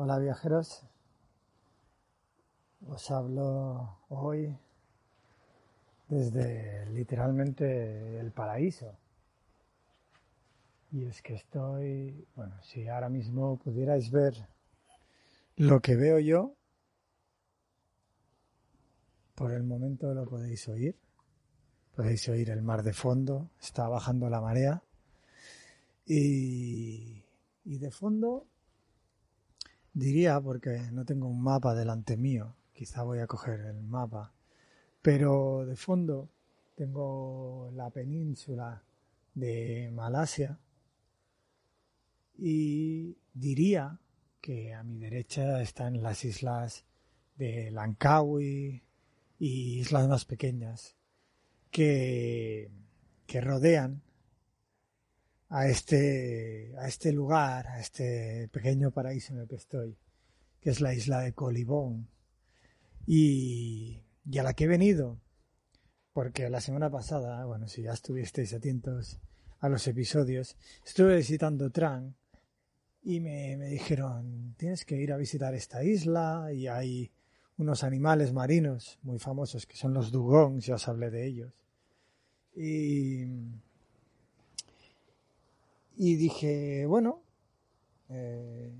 Hola viajeros, os hablo hoy desde literalmente el paraíso. Y es que estoy, bueno, si ahora mismo pudierais ver lo que veo yo, por el momento lo podéis oír. Podéis oír el mar de fondo, está bajando la marea. Y, y de fondo diría, porque no tengo un mapa delante mío, quizá voy a coger el mapa, pero de fondo tengo la península de Malasia y diría que a mi derecha están las islas de Langkawi y islas más pequeñas que, que rodean a este, a este lugar, a este pequeño paraíso en el que estoy, que es la isla de Colibón, y, y a la que he venido, porque la semana pasada, bueno, si ya estuvisteis atentos a los episodios, estuve visitando Tran y me, me dijeron, tienes que ir a visitar esta isla y hay unos animales marinos muy famosos que son los dugongs, ya os hablé de ellos. Y, y dije, bueno, eh,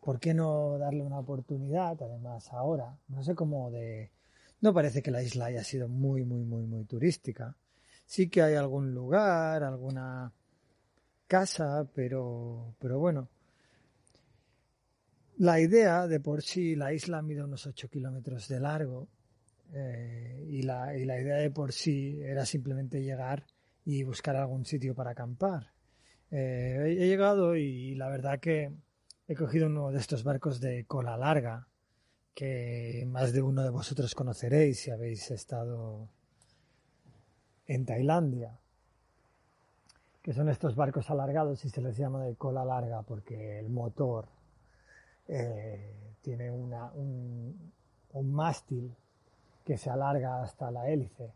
¿por qué no darle una oportunidad? Además, ahora, no sé cómo de... No parece que la isla haya sido muy, muy, muy, muy turística. Sí que hay algún lugar, alguna casa, pero, pero bueno. La idea de por sí, la isla mide unos 8 kilómetros de largo eh, y, la, y la idea de por sí era simplemente llegar y buscar algún sitio para acampar. Eh, he llegado y la verdad que he cogido uno de estos barcos de cola larga que más de uno de vosotros conoceréis si habéis estado en Tailandia, que son estos barcos alargados y se les llama de cola larga porque el motor eh, tiene un mástil que se alarga hasta la hélice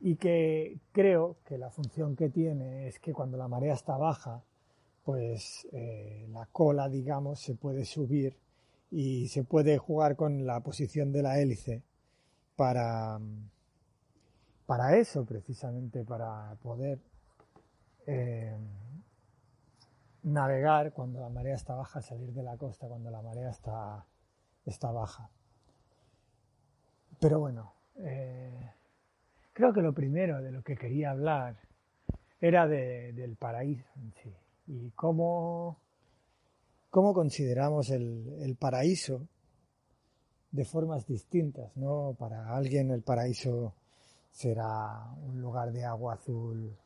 y que creo que la función que tiene es que cuando la marea está baja, pues eh, la cola, digamos, se puede subir y se puede jugar con la posición de la hélice para, para eso, precisamente, para poder eh, navegar cuando la marea está baja, salir de la costa cuando la marea está, está baja. Pero bueno, eh, creo que lo primero de lo que quería hablar era de, del paraíso en sí y cómo, cómo consideramos el, el, paraíso de formas distintas, ¿no? Para alguien el paraíso será un lugar de agua azul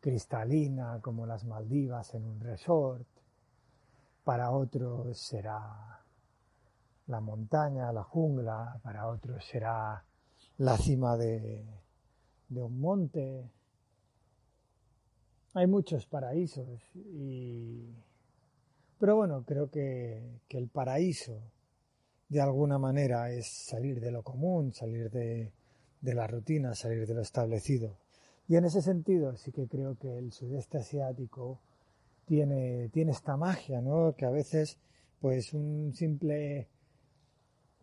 cristalina como las Maldivas en un resort, para otros será la montaña, la jungla, para otros será la cima de, de un monte. Hay muchos paraísos y pero bueno, creo que, que, el paraíso de alguna manera es salir de lo común, salir de, de la rutina, salir de lo establecido. Y en ese sentido sí que creo que el sudeste asiático tiene, tiene esta magia, ¿no? Que a veces, pues un simple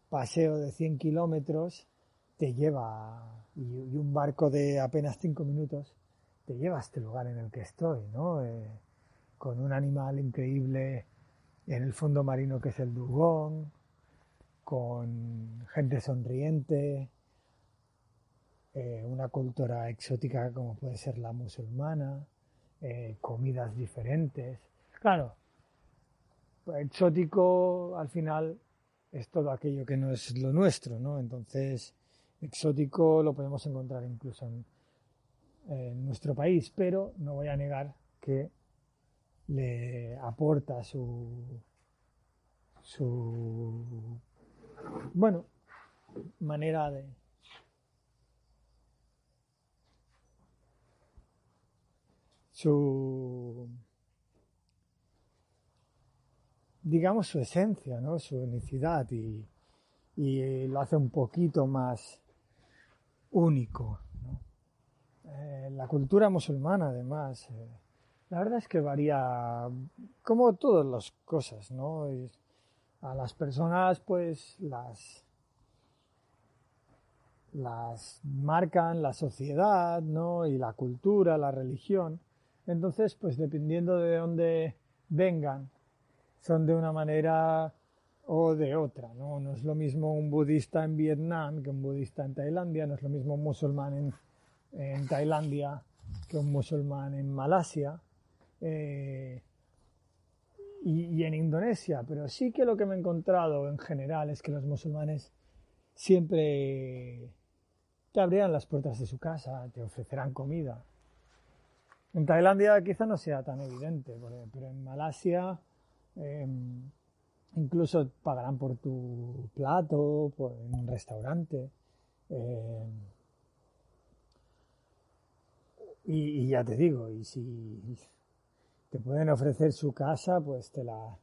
paseo de 100 kilómetros te lleva, y, un barco de apenas 5 minutos, te lleva a este lugar en el que estoy, ¿no? Eh, con un animal increíble en el fondo marino que es el dugón, con gente sonriente, eh, una cultura exótica como puede ser la musulmana, eh, comidas diferentes. Claro, exótico al final es todo aquello que no es lo nuestro, ¿no? Entonces, exótico lo podemos encontrar incluso en, nuestro país, pero no voy a negar que le aporta su, su bueno, manera de, su digamos su esencia, ¿no? su unicidad y, y lo hace un poquito más único. Eh, la cultura musulmana, además, eh, la verdad es que varía como todas las cosas, ¿no? a las personas, pues, las las marcan la sociedad, ¿no? Y la cultura, la religión. Entonces, pues dependiendo de dónde vengan, son de una manera o de otra, ¿no? No es lo mismo un budista en Vietnam que un budista en Tailandia, no es lo mismo un musulmán en, en Tailandia que un musulmán en Malasia eh, y, y, en Indonesia, pero sí que lo que me he encontrado en general es que los musulmanes siempre te abrirán las puertas de su casa, te ofrecerán comida. En Tailandia quizá no sea tan evidente, pero en Malasia eh, incluso pagarán por tu plato, en un restaurante. Eh, y, y, ya te digo, y si te pueden ofrecer su casa, pues te la,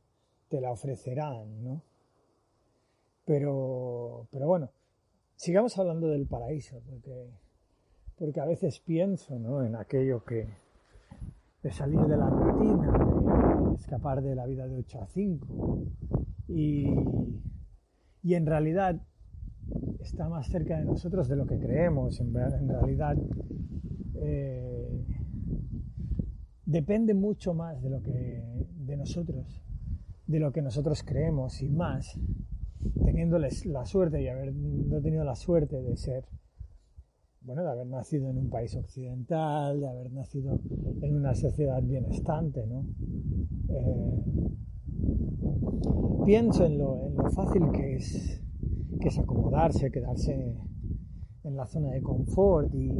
te la ofrecerán, ¿no? Pero, pero bueno, sigamos hablando del paraíso, porque, porque a veces pienso ¿no? en aquello que de salir de la rutina, de escapar de la vida de 8 a 5. Y, y en realidad está más cerca de nosotros de lo que creemos. En, realidad eh, depende mucho más de lo que de nosotros, de lo que nosotros creemos y más teniéndoles la suerte y haber tenido la suerte de ser bueno, de haber nacido en un país occidental, de haber nacido en una sociedad bienestante, ¿no? Eh, pienso en lo, fácil que es, que es acomodarse, quedarse en la zona de confort y,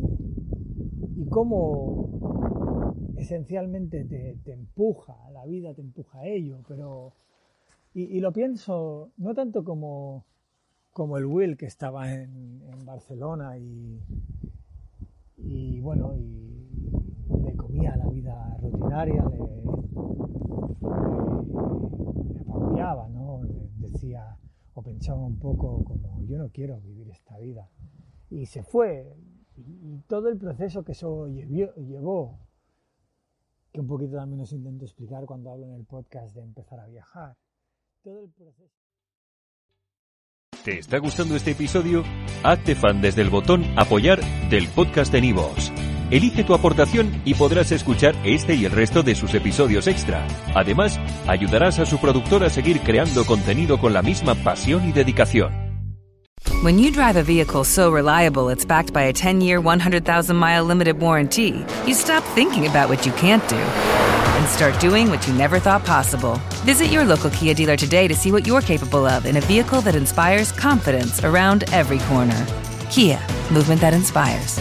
y cómo esencialmente te, empuja, la vida te empuja a ello, pero... Y, lo pienso no tanto como como el Will que estaba en, en Barcelona y, y, bueno, y le comía la vida rutinaria, le, le ¿no? Le decía o pensaba un poco como yo no quiero vivir esta vida. Y se fue. Y, todo el proceso que eso llevó, que un poquito también os intento explicar cuando hablo en el podcast de empezar a viajar, todo el proceso... ¿Te está gustando este episodio? Hazte fan desde el botón Apoyar del podcast de Nivos. Elige tu aportación y podrás escuchar este y el resto de sus episodios extra. Además, ayudarás a su productor a seguir creando contenido con la misma pasión y dedicación. When you drive a vehicle so reliable it's backed by a 10-year, 100,000-mile limited warranty, you stop thinking about what you can't do and start doing what you never thought possible. Visit your local Kia dealer today to see what you're capable of in a vehicle that inspires confidence around every corner. Kia, movement that inspires.